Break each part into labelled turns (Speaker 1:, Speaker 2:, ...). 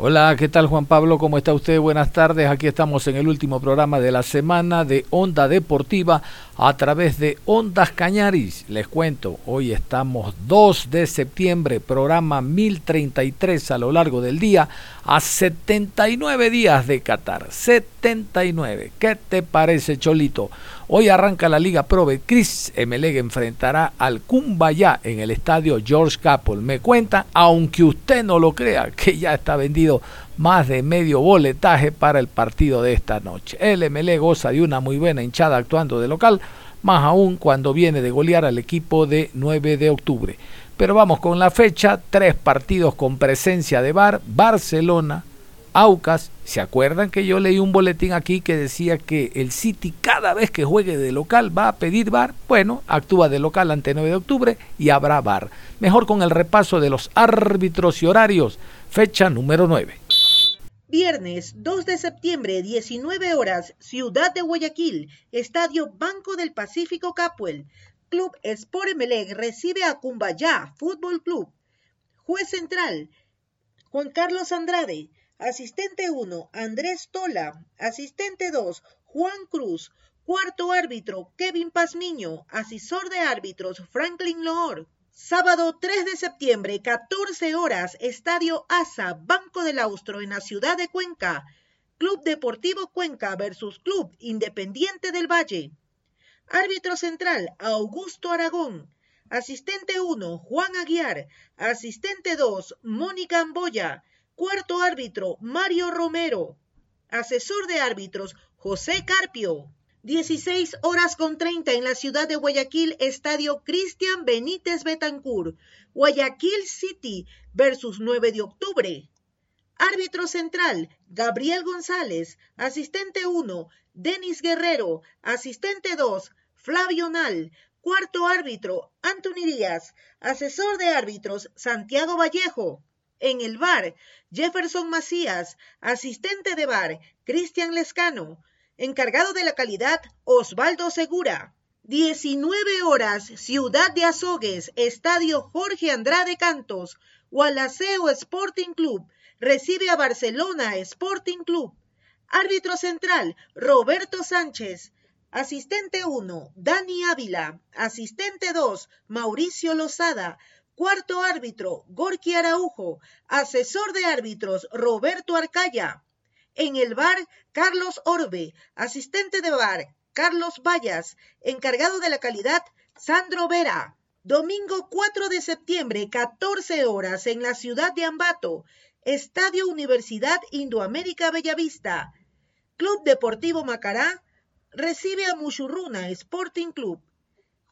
Speaker 1: Hola, ¿qué tal Juan Pablo? ¿Cómo está usted? Buenas tardes. Aquí estamos en el último programa de la semana de Onda Deportiva a través de Ondas Cañaris. Les cuento, hoy estamos 2 de septiembre, programa 1033 a lo largo del día, a 79 días de Qatar. 79. ¿Qué te parece, Cholito? Hoy arranca la Liga Pro Chris Emeleg enfrentará al Kumbaya en el estadio George Capel. Me cuenta, aunque usted no lo crea, que ya está vendido más de medio boletaje para el partido de esta noche. El Emelec goza de una muy buena hinchada actuando de local, más aún cuando viene de golear al equipo de 9 de octubre. Pero vamos con la fecha, tres partidos con presencia de Bar, Barcelona, Aucas, ¿se acuerdan que yo leí un boletín aquí que decía que el City cada vez que juegue de local va a pedir bar? Bueno, actúa de local ante 9 de octubre y habrá bar. Mejor con el repaso de los árbitros y horarios. Fecha número 9.
Speaker 2: Viernes 2 de septiembre, 19 horas, Ciudad de Guayaquil, Estadio Banco del Pacífico Capuel. Club Sport Emelec recibe a Cumbayá Fútbol Club. Juez central, Juan Carlos Andrade. Asistente 1, Andrés Tola. Asistente 2, Juan Cruz. Cuarto árbitro, Kevin Pazmiño. Asesor de árbitros, Franklin Loor. Sábado 3 de septiembre, 14 horas, Estadio ASA, Banco del Austro, en la ciudad de Cuenca. Club Deportivo Cuenca versus Club Independiente del Valle. Árbitro central, Augusto Aragón. Asistente 1, Juan Aguiar. Asistente 2, Mónica Amboya. Cuarto árbitro, Mario Romero. Asesor de árbitros, José Carpio. 16 horas con 30 en la ciudad de Guayaquil, Estadio Cristian Benítez Betancur. Guayaquil City versus 9 de octubre. Árbitro central, Gabriel González. Asistente 1, Denis Guerrero. Asistente 2, Flavio Nal. Cuarto árbitro, Anthony Díaz. Asesor de árbitros, Santiago Vallejo. En el bar, Jefferson Macías, asistente de bar, Cristian Lescano, encargado de la calidad, Osvaldo Segura. 19 horas, Ciudad de Azogues, Estadio Jorge Andrade Cantos, Gualaceo Sporting Club, recibe a Barcelona Sporting Club. Árbitro central, Roberto Sánchez. Asistente 1, Dani Ávila. Asistente 2, Mauricio Lozada. Cuarto árbitro, Gorky Araujo. Asesor de árbitros, Roberto Arcaya. En el bar, Carlos Orbe. Asistente de bar, Carlos Vallas. Encargado de la calidad, Sandro Vera. Domingo 4 de septiembre, 14 horas, en la ciudad de Ambato. Estadio Universidad Indoamérica Bellavista. Club Deportivo Macará recibe a Muchurruna Sporting Club.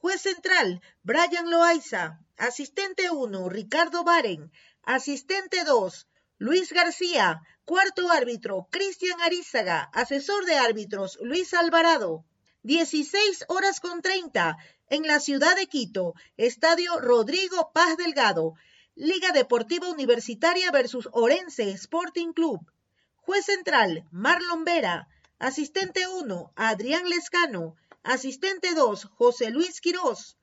Speaker 2: Juez central, Brian Loaiza. Asistente 1, Ricardo Baren. Asistente 2, Luis García. Cuarto árbitro, Cristian Arizaga. Asesor de árbitros, Luis Alvarado. 16 horas con 30 en la ciudad de Quito. Estadio Rodrigo Paz Delgado. Liga Deportiva Universitaria versus Orense Sporting Club. Juez central, Marlon Vera. Asistente 1, Adrián Lescano. Asistente 2, José Luis Quirós.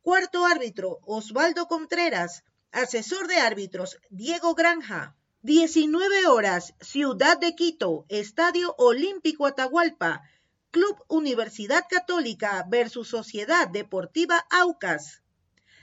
Speaker 2: Cuarto árbitro, Osvaldo Contreras. Asesor de árbitros, Diego Granja. 19 horas, Ciudad de Quito, Estadio Olímpico Atahualpa. Club Universidad Católica versus Sociedad Deportiva Aucas.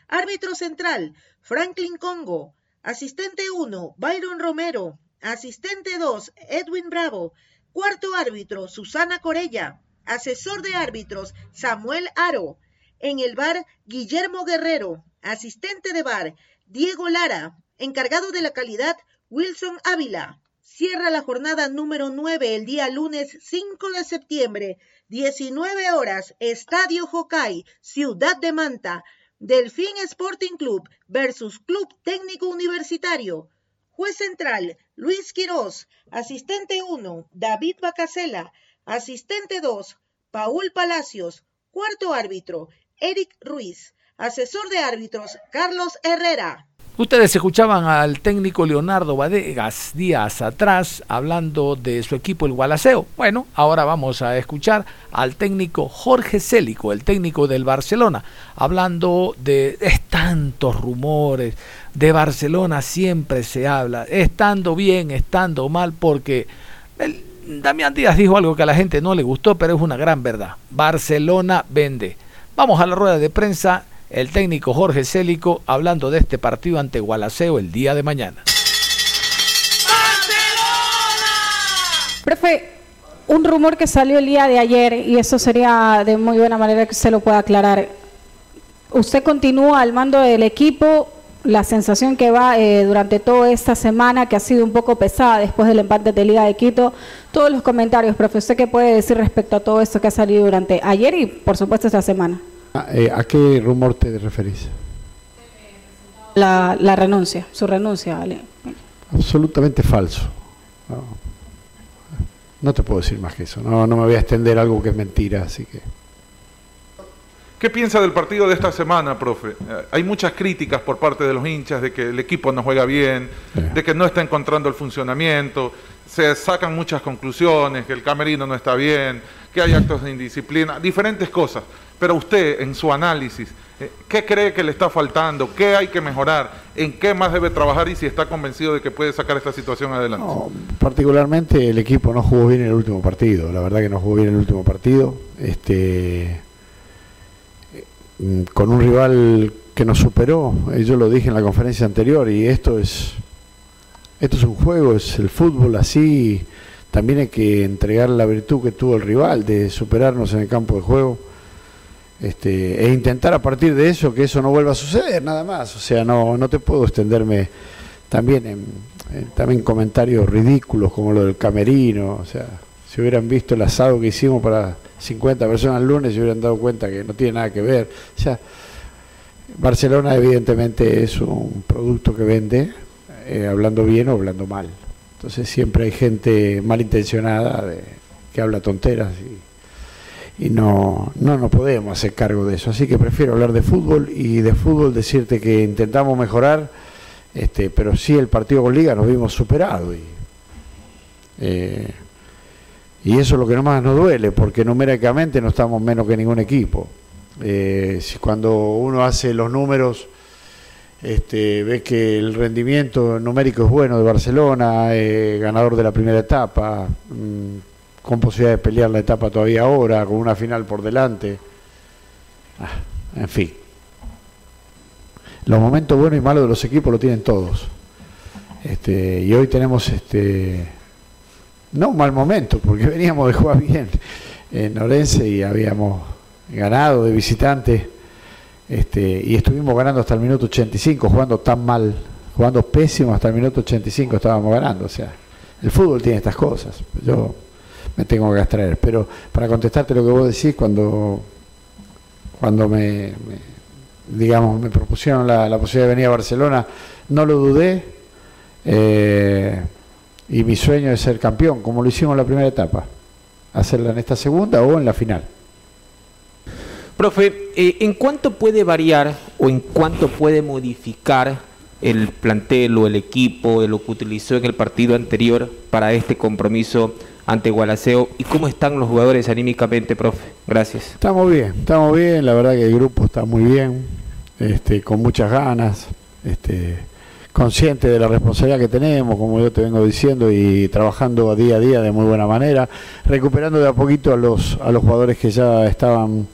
Speaker 2: Árbitro central, Franklin Congo. Asistente 1, Byron Romero. Asistente 2, Edwin Bravo. Cuarto árbitro, Susana Corella. Asesor de árbitros Samuel Aro. En el bar, Guillermo Guerrero, asistente de bar Diego Lara, encargado de la calidad Wilson Ávila. Cierra la jornada número 9 el día lunes 5 de septiembre, 19 horas, Estadio Jocay, Ciudad de Manta, Delfín Sporting Club versus Club Técnico Universitario. Juez central, Luis Quirós. Asistente 1, David Bacasela. Asistente 2, Paul Palacios. Cuarto árbitro, Eric Ruiz. Asesor de árbitros, Carlos Herrera.
Speaker 1: Ustedes escuchaban al técnico Leonardo Vadegas días atrás hablando de su equipo el Gualaceo. Bueno, ahora vamos a escuchar al técnico Jorge Célico, el técnico del Barcelona, hablando de, tantos rumores. De Barcelona siempre se habla, estando bien, estando mal, porque Damián Díaz dijo algo que a la gente no le gustó, pero es una gran verdad. Barcelona vende. Vamos a la rueda de prensa el técnico Jorge Célico hablando de este partido ante Gualaceo el día de mañana.
Speaker 3: Profe, un rumor que salió el día de ayer y eso sería de muy buena manera que se lo pueda aclarar. Usted continúa al mando del equipo, la sensación que va eh, durante toda esta semana, que ha sido un poco pesada después del empate de Liga de Quito. Todos los comentarios, profe, ¿usted qué puede decir respecto a todo esto que ha salido durante ayer y por supuesto esta semana?
Speaker 4: Ah, eh, ¿A qué rumor te referís?
Speaker 3: La, renuncia, su renuncia, ¿vale?
Speaker 4: Absolutamente falso. No, te puedo decir más que eso. No, no me voy a extender algo que es mentira, así que.
Speaker 5: ¿Qué piensa del partido de esta semana, profe? Eh, hay muchas críticas por parte de los hinchas de que el equipo no juega bien, de que no está encontrando el funcionamiento, se sacan muchas conclusiones, que el camerino no está bien, que hay actos de indisciplina, diferentes cosas. Pero usted, en su análisis, eh, ¿qué cree que le está faltando? ¿Qué hay que mejorar? ¿En qué más debe trabajar y si está convencido de que puede sacar esta situación adelante?
Speaker 4: particularmente el equipo no jugó bien en el último partido. La verdad que no jugó bien en el último partido. Este, con un rival que nos superó, eh, yo lo dije en la conferencia anterior, y esto es, esto es un juego, es el fútbol así. También hay que entregar la virtud que tuvo el rival de superarnos en el campo de juego este, e intentar a partir de eso que eso no vuelva a suceder, nada más. O sea, no, no te puedo extenderme también en, también comentarios ridículos como lo del camerino. O sea, si hubieran visto el asado que hicimos para 50 personas el lunes, se hubieran dado cuenta que no tiene nada que ver. O sea, Barcelona evidentemente es un producto que vende, eh, hablando bien o hablando mal. Entonces siempre hay gente malintencionada que habla tonteras y y no, no nos podemos hacer cargo de eso. Así que prefiero hablar de fútbol y de fútbol decirte que intentamos mejorar, este, pero sí el partido con Liga nos vimos superado y, eh, y eso es lo que más nos duele, porque numéricamente no estamos menos que ningún equipo. Eh, cuando uno hace los números, este, ves que el rendimiento numérico es bueno de Barcelona, eh, ganador de la primera etapa. Mm, con posibilidad de pelear la etapa todavía ahora, con una final por delante. Ah, en fin. Los momentos buenos y malos de los equipos lo tienen todos. Este, y hoy tenemos este no un mal momento, porque veníamos de jugar bien en Orense y habíamos ganado de visitante. Este, y estuvimos ganando hasta el minuto 85, jugando tan mal, jugando pésimo hasta el minuto 85 estábamos ganando. O sea, el fútbol tiene estas cosas. Yo me tengo que abstraer. Pero para contestarte lo que vos decís, cuando, cuando me, digamos, me propusieron la, posibilidad de venir a Barcelona, no lo dudé. Eh, y mi sueño es ser campeón, como lo hicimos en la primera etapa. Hacerla en esta segunda o en la final.
Speaker 6: Profe, eh, ¿en cuánto puede variar o en cuánto puede modificar el plantel o el equipo de lo que utilizó en el partido anterior para este compromiso ante Gualaceo y cómo están los jugadores anímicamente, profe. Gracias.
Speaker 4: Estamos bien, estamos bien, la verdad que el grupo está muy bien, este, con muchas ganas, este, consciente de la responsabilidad que tenemos, como yo te vengo diciendo, y trabajando día a día de muy buena manera, recuperando de a poquito a los, a los jugadores que ya estaban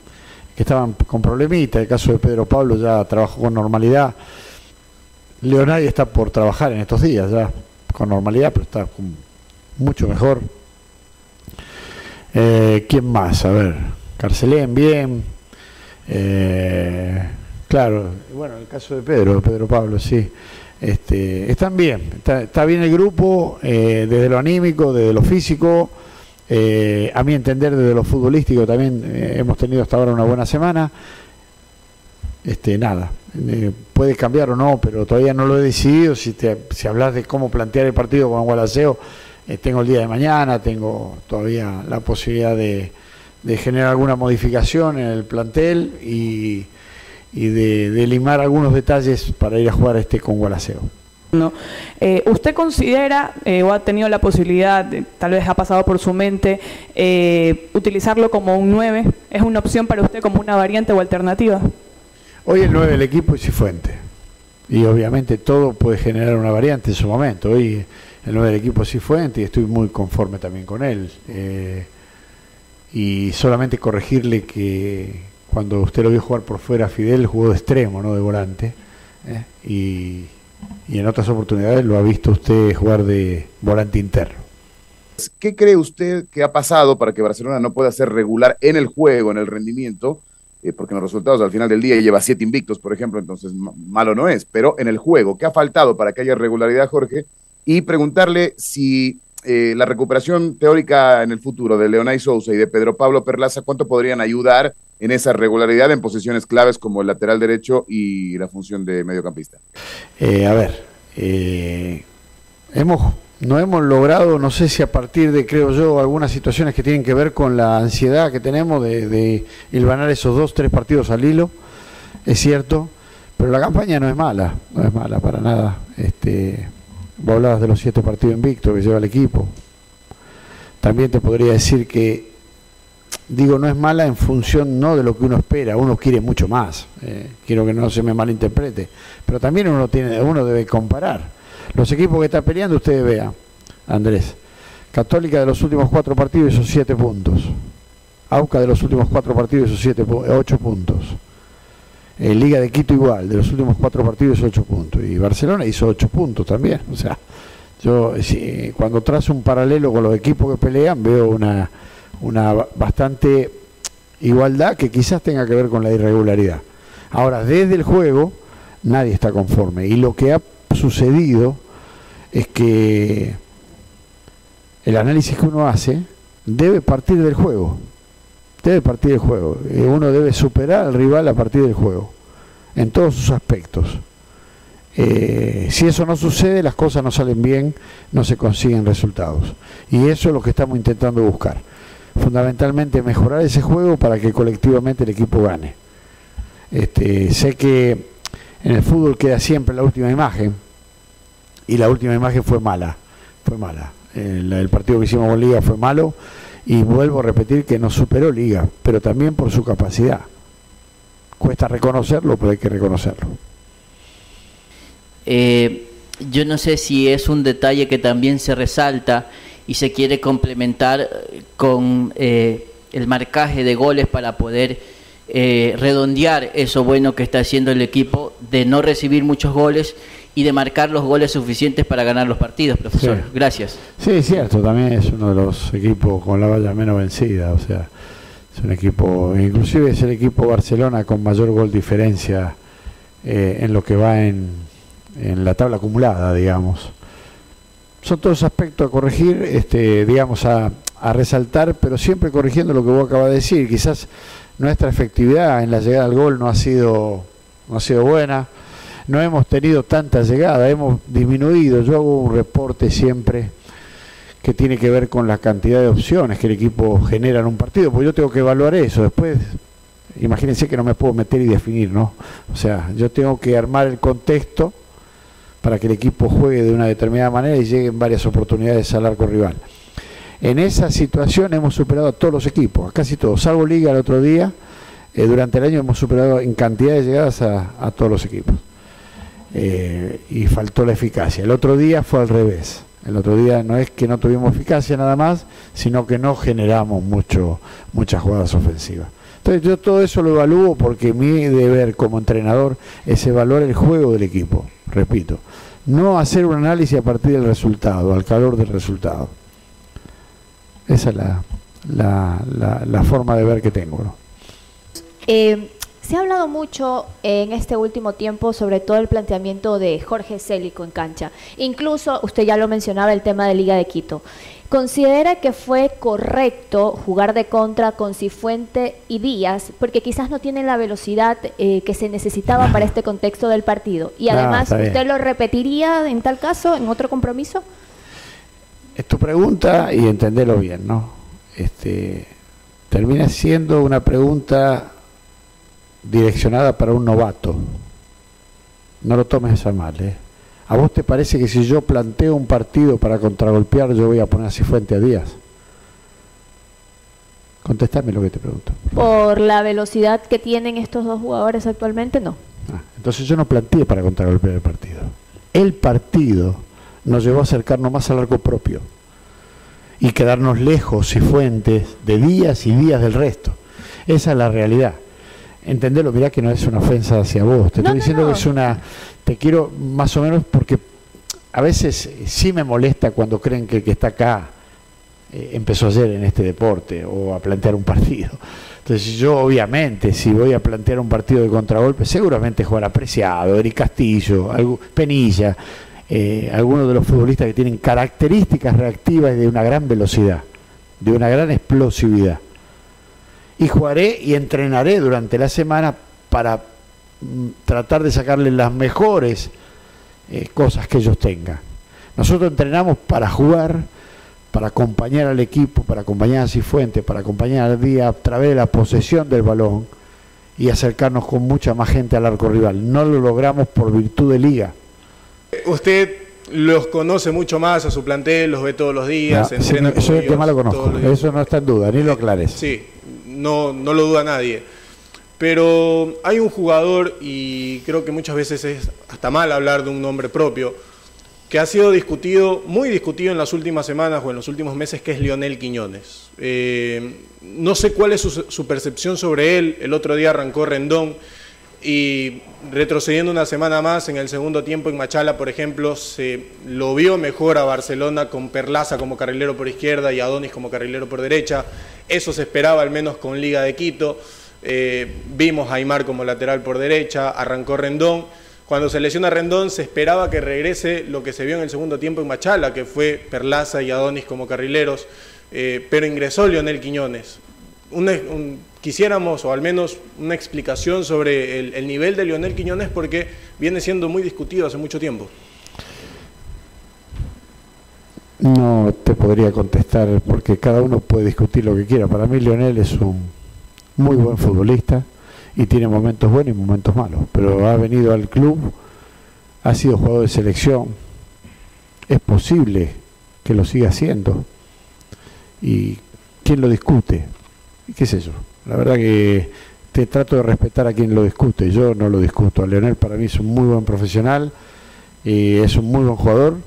Speaker 4: que estaban con problemitas, el caso de Pedro Pablo ya trabajó con normalidad. Leonardo está por trabajar en estos días ya con normalidad, pero está mucho mejor. Eh, ¿Quién más? A ver, Carcelén, bien. Eh, claro, bueno, el caso de Pedro, Pedro Pablo, sí. Este, están bien, está, bien el grupo, eh, desde lo anímico, desde lo físico, a mi entender desde lo futbolístico también hemos tenido hasta ahora una buena semana. Este, nada, puede cambiar o no, pero todavía no lo he decidido. Si, te, si hablas de cómo plantear el partido con Gualaceo, tengo el día de mañana, tengo todavía la posibilidad de generar alguna modificación en el plantel y, de, limar algunos detalles para ir a jugar este con Gualaceo.
Speaker 7: No. Eh, ¿Usted considera eh, o ha tenido la posibilidad, tal vez ha pasado por su mente, eh, utilizarlo como un 9? ¿Es una opción para usted como una variante o alternativa?
Speaker 4: Hoy el 9 del equipo es Cifuente. Y obviamente todo puede generar una variante en su momento. Hoy el 9 del equipo es Cifuente y estoy muy conforme también con él y solamente corregirle que cuando usted lo vio jugar por fuera, Fidel jugó de extremo, no de volante, ¿eh? y, en otras oportunidades lo ha visto usted jugar de volante interno.
Speaker 8: ¿Qué cree usted que ha pasado para que Barcelona no pueda ser regular en el juego, en el rendimiento? Eh, porque en los resultados al final del día lleva siete invictos, por ejemplo, entonces malo no es, pero en el juego, ¿qué ha faltado para que haya regularidad, Jorge? Y preguntarle si eh, la recuperación teórica en el futuro de Leonay Sousa y de Pedro Pablo Perlaza, ¿cuánto podrían ayudar en esa regularidad en posiciones claves como el lateral derecho y la función de mediocampista?
Speaker 4: Eh, a ver, eh, hemos, no hemos logrado, no sé si a partir de, creo yo, algunas situaciones que tienen que ver con la ansiedad que tenemos de, de esos dos, tres partidos al hilo, es cierto, pero la campaña no es mala, no es mala para nada. Este, Vos hablabas de los siete partidos invictos que lleva el equipo. También te podría decir que, digo, no es mala en función no de lo que uno espera, uno quiere mucho más. Eh, quiero que no se me malinterprete. Pero también uno, tiene, uno debe comparar. Los equipos que está peleando, ustedes vean, Andrés. Católica de los últimos cuatro partidos hizo siete puntos. Auca de los últimos cuatro partidos hizo siete, ocho puntos. En Liga de Quito igual, de los últimos cuatro partidos ocho puntos. Y Barcelona hizo ocho puntos también. O sea, yo cuando trazo un paralelo con los equipos que pelean veo una, una bastante igualdad que quizás tenga que ver con la irregularidad. Ahora, desde el juego nadie está conforme. Y lo que ha sucedido es que el análisis que uno hace debe partir del juego debe partir del juego. Uno debe superar al rival a partir del juego, en todos sus aspectos. Eh, si eso no sucede, las cosas no salen bien, no se consiguen resultados. Y eso es lo que estamos intentando buscar. Fundamentalmente mejorar ese juego para que colectivamente el equipo gane. Este, sé que en el fútbol queda siempre la última imagen y la última imagen fue mala, fue mala. El, el partido que hicimos con Liga fue malo y vuelvo a repetir que nos superó Liga, pero también por su capacidad. Cuesta reconocerlo, pero hay que reconocerlo.
Speaker 9: Eh, yo no sé si es un detalle que también se resalta y se quiere complementar con eh, el marcaje de goles para poder eh, redondear eso bueno que está haciendo el equipo de no recibir muchos goles y de marcar los goles suficientes para ganar los partidos, profesor. Gracias.
Speaker 4: Sí, es cierto, también es uno de los equipos con la valla menos vencida, o sea, es un equipo, inclusive es el equipo Barcelona con mayor gol diferencia eh, en lo que va en, en la tabla acumulada, digamos. Son todos aspectos a corregir, este, digamos, a, resaltar, pero siempre corrigiendo lo que vos acabas de decir. Quizás nuestra efectividad en la llegada al gol no ha sido, no ha sido buena no hemos tenido tanta llegada, hemos disminuido. Yo hago un reporte siempre que tiene que ver con la cantidad de opciones que el equipo genera en un partido, porque yo tengo que evaluar eso. Después, imagínense que no me puedo meter y definir, ¿no? O sea, yo tengo que armar el contexto para que el equipo juegue de una determinada manera y lleguen varias oportunidades al arco rival. En esa situación hemos superado a todos los equipos, a casi todos, salvo Liga el otro día. Eh, durante el año hemos superado en cantidad de llegadas a todos los equipos. Eh, y faltó la eficacia. El otro día fue al revés. El otro día no es que no tuvimos eficacia nada más, sino que no generamos mucho, muchas jugadas ofensivas. Entonces yo todo eso lo evalúo porque mi deber como entrenador es evaluar el juego del equipo, repito. No hacer un análisis a partir del resultado, al calor del resultado. Esa es la, la, la, forma de ver que tengo.
Speaker 10: Eh, se ha hablado mucho en este último tiempo sobre todo el planteamiento de Jorge Célico en cancha. Incluso usted ya lo mencionaba el tema de Liga de Quito. ¿Considera que fue correcto jugar de contra con Cifuente y Díaz porque quizás no tienen la velocidad eh, que se necesitaba para este contexto del partido? Y además, ¿usted lo repetiría en tal caso, en otro compromiso?
Speaker 4: Es tu pregunta y entenderlo bien, ¿no? Este, termina siendo una pregunta direccionada para un novato. No lo tomes esa mal, ¿eh? ¿A vos te parece que si yo planteo un partido para contragolpear, yo voy a poner a Cifuente a Díaz? Contestame lo que te pregunto.
Speaker 10: Por, la velocidad que tienen estos dos jugadores actualmente, no.
Speaker 4: Ah, entonces yo no planteé para contragolpear el partido. El partido nos llevó a acercarnos más al arco propio y quedarnos lejos, Cifuentes, de Díaz y Díaz del resto. Esa es la realidad entenderlo, mirá que no es una ofensa hacia vos, te estoy diciendo que es una, te quiero más o menos porque a veces sí me molesta cuando creen que el que está acá eh, empezó ayer en este deporte o a plantear un partido. Entonces yo obviamente si voy a plantear un partido de contragolpe seguramente jugar apreciado, Eric Castillo, Penilla, eh, algunos de los futbolistas que tienen características reactivas de una gran velocidad, de una gran explosividad y jugaré y entrenaré durante la semana para mm, tratar de sacarle las mejores eh, cosas que ellos tengan. Nosotros entrenamos para jugar, para acompañar al equipo, para acompañar a Cifuente, para acompañar al día a través de la posesión del balón y acercarnos con mucha más gente al arco rival. No lo logramos por virtud de liga.
Speaker 11: Usted los conoce mucho más a su plantel, los ve todos los días,
Speaker 4: entrena Eso lo conozco, eso no está en duda, ni lo aclares.
Speaker 11: Sí, no, no lo duda nadie. Pero hay un jugador, y creo que muchas veces es hasta mal hablar de un nombre propio, que ha sido discutido, muy discutido en las últimas semanas o en los últimos meses, que es Lionel Quiñones. Eh, no sé cuál es su, su, percepción sobre él. El otro día arrancó Rendón y retrocediendo una semana más en el segundo tiempo en Machala, por ejemplo, se lo vio mejor a Barcelona con Perlaza como carrilero por izquierda y Adonis como carrilero por derecha. Eso se esperaba al menos con Liga de Quito. Eh, vimos a Aymar como lateral por derecha, arrancó Rendón. Cuando se lesiona Rendón se esperaba que regrese lo que se vio en el segundo tiempo en Machala, que fue Perlaza y Adonis como carrileros, eh, pero ingresó Lionel Quiñones. un, quisiéramos, o al menos una explicación sobre el, nivel de Lionel Quiñones, porque viene siendo muy discutido hace mucho tiempo.
Speaker 4: No te podría contestar porque cada uno puede discutir lo que quiera. Para mí Lionel es un muy buen futbolista y tiene momentos buenos y momentos malos, pero ha venido al club, ha sido jugador de selección, es posible que lo siga haciendo y quién lo discute, qué es eso. La verdad que te trato de respetar a quien lo discute, yo no lo discuto. Leonel para mí es un muy buen profesional, y es un muy buen jugador,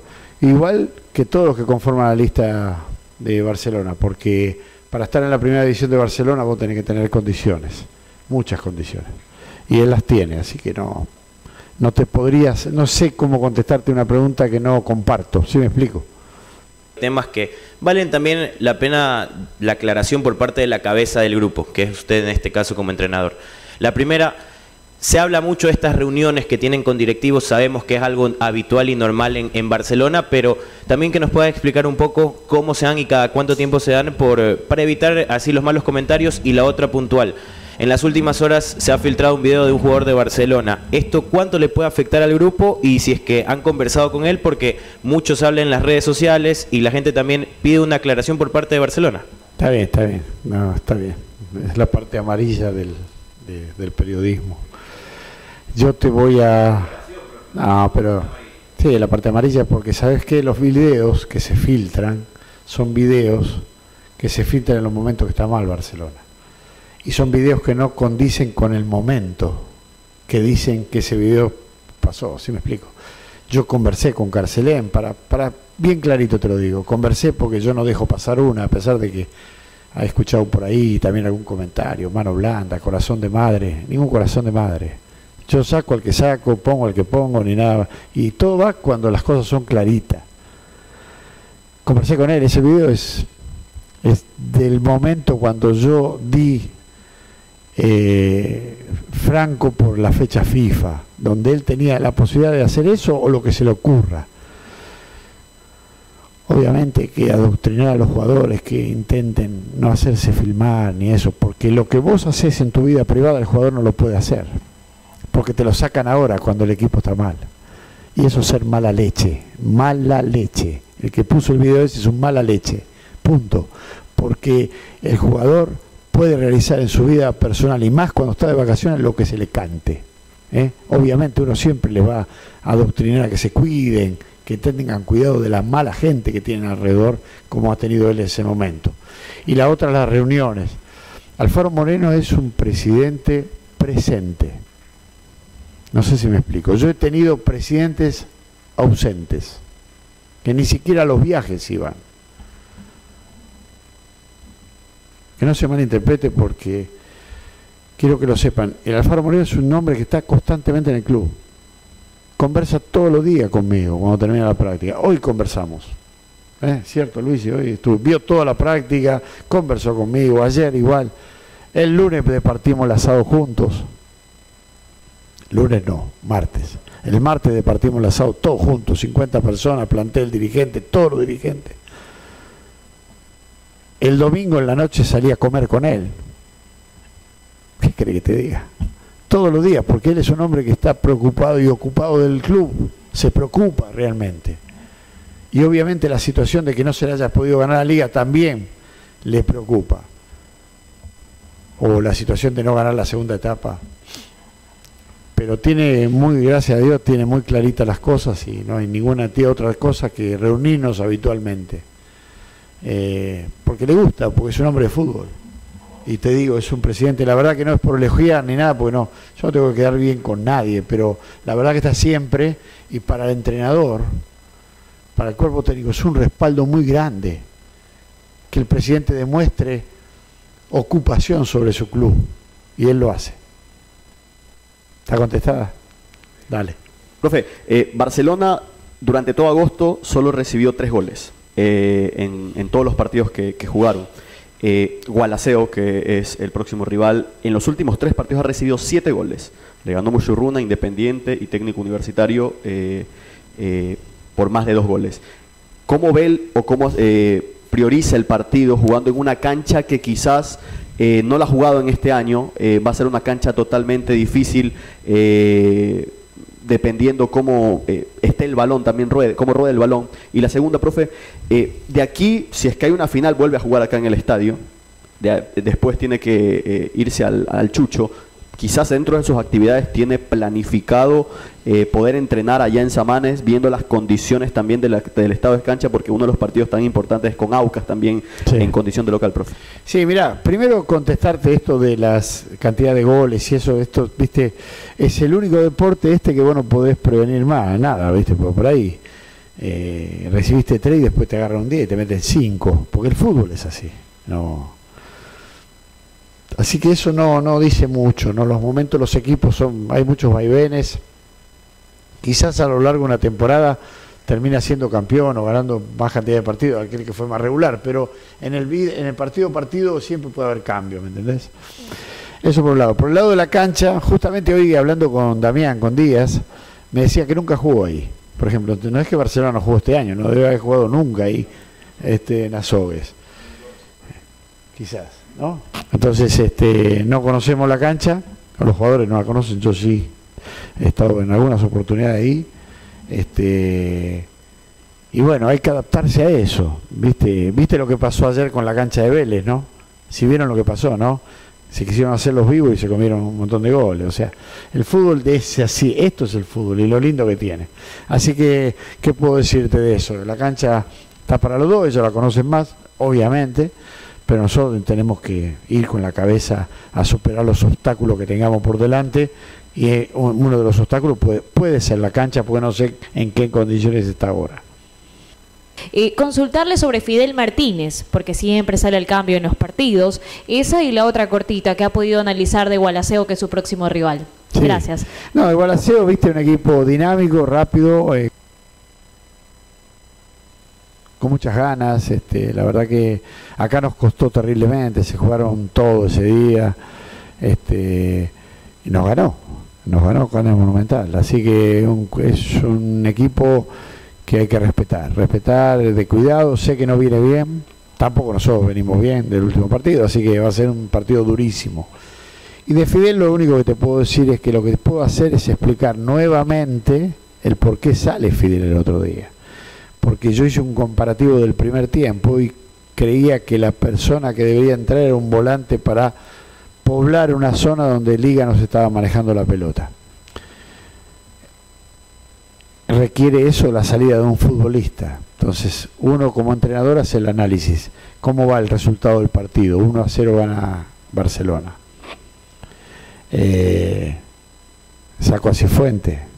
Speaker 4: igual que todos los que conforman la lista de Barcelona, porque para estar en la primera división de Barcelona vos tenés que tener condiciones, muchas condiciones, y él las tiene, así que no, no te podrías, no sé cómo contestarte una pregunta que no comparto, ¿sí me explico?
Speaker 6: Temas que valen también la pena la aclaración por parte de la cabeza del grupo, que es usted en este caso como entrenador. La primera, se habla mucho de estas reuniones que tienen con directivos, sabemos que es algo habitual y normal en, Barcelona, pero también que nos pueda explicar un poco cómo se dan y cada cuánto tiempo se dan por, para evitar así los malos comentarios. Y la otra puntual, en las últimas horas se ha filtrado un video de un jugador de Barcelona. ¿Esto cuánto le puede afectar al grupo? Y si es que han conversado con él, porque muchos hablan en las redes sociales y la gente también pide una aclaración por parte de Barcelona.
Speaker 4: Está bien, está bien. No, está bien. Es la parte amarilla del, del periodismo. Yo te voy a... No, pero... Sí, la parte amarilla porque sabes que los videos que se filtran son videos que se filtran en los momentos que está mal Barcelona y son videos que no condicen con el momento que dicen que ese video pasó, ¿sí me explico? Yo conversé con Carcelén, para, para, bien clarito te lo digo, conversé porque yo no dejo pasar una, a pesar de que ha escuchado por ahí también algún comentario, mano blanda, corazón de madre, ningún corazón de madre. Yo saco al que saco, pongo al que pongo, ni nada. Y todo va cuando las cosas son claritas. Conversé con él, ese video es es del momento cuando yo di eh, Franco por la fecha FIFA, donde él tenía la posibilidad de hacer eso o lo que se le ocurra. Obviamente que adoctrinar a los jugadores que intenten no hacerse filmar ni eso, porque lo que vos haces en tu vida privada el jugador no lo puede hacer, porque te lo sacan ahora cuando el equipo está mal. Y eso es ser mala leche, mala leche. El que puso el video ese es un mala leche, punto. Porque el jugador puede realizar en su vida personal y más cuando está de vacaciones lo que se le cante. ¿eh? Obviamente uno siempre le va a adoctrinar a que se cuiden, que tengan cuidado de la mala gente que tienen alrededor, como ha tenido él en ese momento. Y la otra, las reuniones. Alfaro Moreno es un presidente presente. No sé si me explico. Yo he tenido presidentes ausentes, que ni siquiera a los viajes iban. Que no se malinterprete porque quiero que lo sepan. El Alfaro Moreno es un hombre que está constantemente en el club conversa todos los días conmigo cuando termina la práctica. Hoy conversamos. ¿Eh? ¿Cierto, Luis? Hoy estuvo, vio toda la práctica, conversó conmigo, ayer igual. El lunes departimos el asado juntos. Lunes no, martes. El martes departimos el asado todos juntos, 50 personas, plantel, dirigente, todos los dirigentes. El domingo en la noche salí a comer con él. ¿Qué cree que te diga? todos los días, porque él es un hombre que está preocupado y ocupado del club, se preocupa realmente. Y obviamente la situación de que no se le haya podido ganar la liga también le preocupa. O la situación de no ganar la segunda etapa. Pero tiene muy, gracias a Dios, tiene muy claritas las cosas y no hay ninguna tía otra cosa que reunirnos habitualmente. Eh, porque le gusta, porque es un hombre de fútbol y te digo, es un presidente, la verdad que no es por elogiar ni nada, porque no, yo no tengo que quedar bien con nadie, pero la verdad que está siempre, y para el entrenador, para el cuerpo técnico, es un respaldo muy grande que el presidente demuestre ocupación sobre su club, y él lo hace. ¿Está contestada? Dale.
Speaker 12: Profe, eh, Barcelona durante todo agosto solo recibió tres goles eh, en, todos los partidos que jugaron. Eh, Gualaceo, que es el próximo rival, en los últimos tres partidos ha recibido siete goles. Le ganó Muchurruna, Independiente y Técnico Universitario eh, eh, por más de dos goles. ¿Cómo ve o cómo prioriza el partido jugando en una cancha que quizás no la ha jugado en este año? va a ser una cancha totalmente difícil dependiendo cómo eh, esté el balón, también ruede, cómo ruede el balón. Y la segunda, profe, eh, de aquí, si es que hay una final, vuelve a jugar acá en el estadio. después tiene que eh, irse al, al, Chucho quizás dentro de sus actividades tiene planificado eh, poder entrenar allá en Samanes, viendo las condiciones también del estado de cancha, porque uno de los partidos tan importantes es con Aucas también en condición de local, profe.
Speaker 4: Sí, mira, primero contestarte esto de las cantidades de goles y eso, esto, viste, es el único deporte este que vos no podés prevenir más, nada, viste, por, por ahí. Eh, recibiste tres y después te agarran un día y te meten cinco, porque el fútbol es así, no Así que eso no, no dice mucho, ¿no? Los momentos los equipos son, hay muchos vaivenes. Quizás a lo largo de una temporada termina siendo campeón o ganando más cantidad de partidos, aquel que fue más regular, pero en el, en el partido partido siempre puede haber cambio, ¿me entendés? Eso por un lado. Por el lado de la cancha, justamente hoy hablando con Damián, con Díaz, me decía que nunca jugó ahí. Por ejemplo, no es que Barcelona no jugó este año, no debe haber jugado nunca ahí este, en Azogues. Quizás. ¿No? Entonces, este, no conocemos la cancha, los jugadores no la conocen, yo sí he estado en algunas oportunidades ahí, este, y bueno, hay que adaptarse a eso, ¿viste? ¿Viste lo que pasó ayer con la cancha de Vélez, no? Si vieron lo que pasó, ¿no? Se quisieron hacer los vivos y se comieron un montón de goles. O sea, el fútbol es así, esto es el fútbol y lo lindo que tiene. Así que, ¿qué puedo decirte de eso? La cancha está para los dos, ellos la conocen más, obviamente, pero nosotros tenemos que ir con la cabeza a superar los obstáculos que tengamos por delante y eh, uno de los obstáculos puede, puede ser la cancha porque no sé en qué condiciones está ahora.
Speaker 13: Y consultarle sobre Fidel Martínez, porque siempre sale el cambio en los partidos. Esa y la otra cortita que ha podido analizar de Gualaceo, que es su próximo rival. Gracias.
Speaker 4: No, Gualaceo, viste, un equipo dinámico, rápido. Eh, con muchas ganas. Este, la verdad que acá nos costó terriblemente, se jugaron todo ese día este, y nos ganó, nos ganó con el Monumental. Así que es un equipo que hay que respetar, respetar de cuidado, sé que no viene bien, tampoco nosotros venimos bien del último partido, así que va a ser un partido durísimo. Y de Fidel lo único que te puedo decir es que lo que puedo hacer es explicar nuevamente el por qué sale Fidel el otro día. Porque yo hice un comparativo del primer tiempo y creía que la persona que debería entrar era un volante para poblar una zona donde Liga no se estaba manejando la pelota. Requiere eso la salida de un futbolista. Entonces, uno como entrenador hace el análisis. ¿Cómo va el resultado del partido? 1 a 0 gana Barcelona. Eh, saco a Cifuente.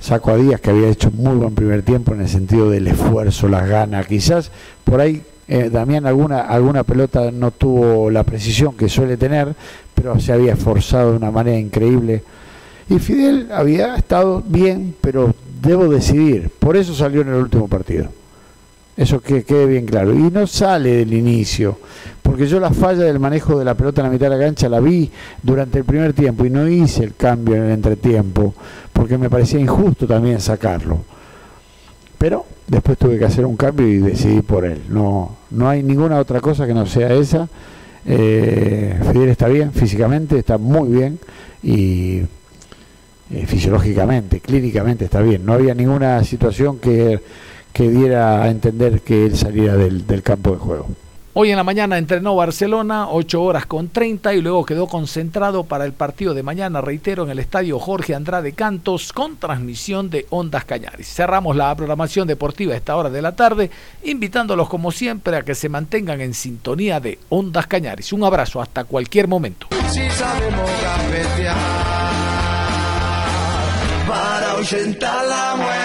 Speaker 4: Saco a Díaz, que había hecho muy buen primer tiempo en el sentido del esfuerzo, las ganas. Quizás por ahí eh, Damián alguna, alguna pelota no tuvo la precisión que suele tener, pero se había esforzado de una manera increíble. Y Fidel había estado bien, pero debo decidir. Por eso salió en el último partido. Eso que quede bien claro. Y no sale del inicio, porque yo la falla del manejo de la pelota en la mitad de la cancha la vi durante el primer tiempo y no hice el cambio en el entretiempo, porque me parecía injusto también sacarlo. Pero después tuve que hacer un cambio y decidí por él. No, no hay ninguna otra cosa que no sea esa. Eh, Fidel está bien físicamente, está muy bien y eh, fisiológicamente, clínicamente está bien. No había ninguna situación que, que diera a entender que él saliera del, del campo de juego.
Speaker 1: Hoy en la mañana entrenó Barcelona, 8 horas con 30 y luego quedó concentrado para el partido de mañana, reitero, en el estadio Jorge Andrade Cantos con transmisión de Ondas Cañaris. Cerramos la programación deportiva a esta hora de la tarde, invitándolos como siempre a que se mantengan en sintonía de Ondas Cañaris. Un abrazo hasta cualquier momento.
Speaker 14: para la muerte.